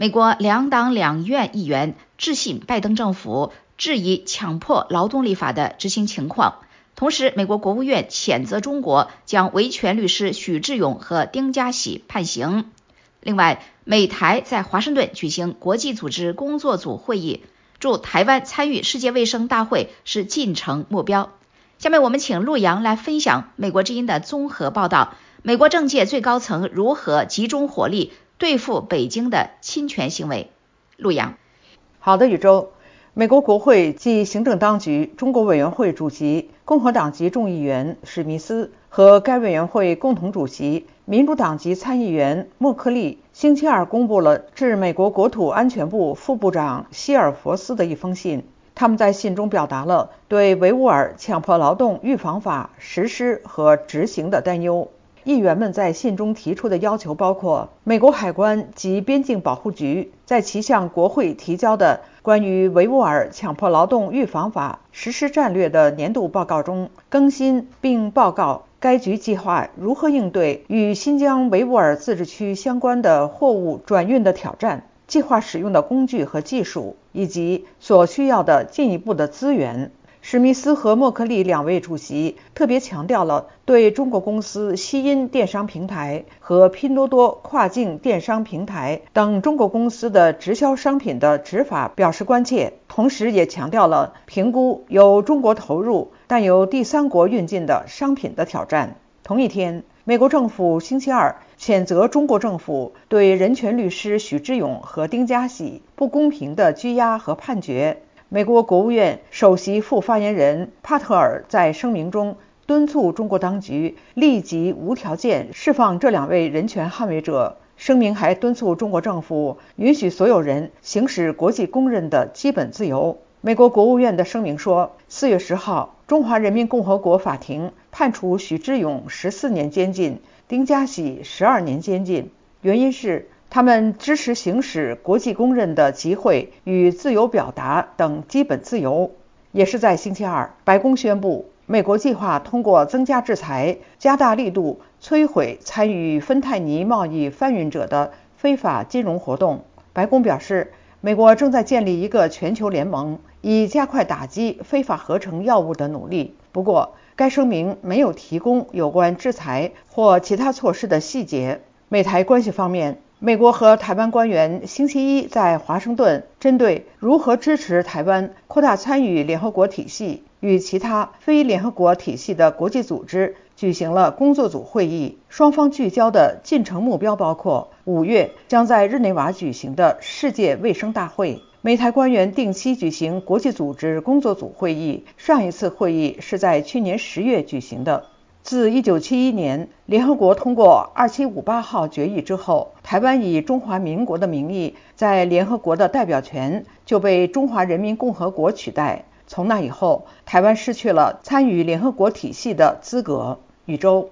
美国两党两院议员致信拜登政府，质疑强迫劳动立法的执行情况。同时，美国国务院谴责中国将维权律师许志勇和丁家喜判刑。另外，美台在华盛顿举行国际组织工作组会议，祝台湾参与世界卫生大会是进程目标。下面我们请陆洋来分享美国之音的综合报道：美国政界最高层如何集中火力？对付北京的侵权行为，陆洋。好的，宇宙。美国国会及行政当局中国委员会主席、共和党籍众议员史密斯和该委员会共同主席、民主党籍参议员莫克利星期二公布了致美国国土安全部副部长希尔佛斯的一封信。他们在信中表达了对维吾尔强迫劳动预防法实施和执行的担忧。议员们在信中提出的要求包括：美国海关及边境保护局在其向国会提交的关于维吾尔强迫劳动预防法实施战略的年度报告中更新并报告该局计划如何应对与新疆维吾尔自治区相关的货物转运的挑战，计划使用的工具和技术，以及所需要的进一步的资源。史密斯和默克利两位主席特别强调了对中国公司西音电商平台和拼多多跨境电商平台等中国公司的直销商品的执法表示关切，同时也强调了评估由中国投入但由第三国运进的商品的挑战。同一天，美国政府星期二谴责中国政府对人权律师许志勇和丁家喜不公平的拘押和判决。美国国务院首席副发言人帕特尔在声明中敦促中国当局立即无条件释放这两位人权捍卫者。声明还敦促中国政府允许所有人行使国际公认的基本自由。美国国务院的声明说，四月十号，中华人民共和国法庭判处许志勇十四年监禁，丁家喜十二年监禁，原因是。他们支持行使国际公认的集会与自由表达等基本自由。也是在星期二，白宫宣布，美国计划通过增加制裁，加大力度摧毁参与芬太尼贸易贩运者的非法金融活动。白宫表示，美国正在建立一个全球联盟，以加快打击非法合成药物的努力。不过，该声明没有提供有关制裁或其他措施的细节。美台关系方面。美国和台湾官员星期一在华盛顿针对如何支持台湾扩大参与联合国体系与其他非联合国体系的国际组织举行了工作组会议。双方聚焦的进程目标包括五月将在日内瓦举行的世界卫生大会。美台官员定期举行国际组织工作组会议，上一次会议是在去年十月举行的。自1971年联合国通过2758号决议之后，台湾以中华民国的名义在联合国的代表权就被中华人民共和国取代。从那以后，台湾失去了参与联合国体系的资格。宇宙，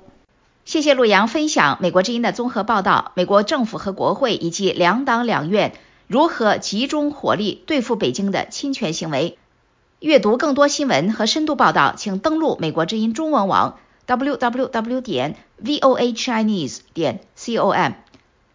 谢谢陆洋分享美国之音的综合报道。美国政府和国会以及两党两院如何集中火力对付北京的侵权行为？阅读更多新闻和深度报道，请登录美国之音中文网。www 点 chinese 点 com。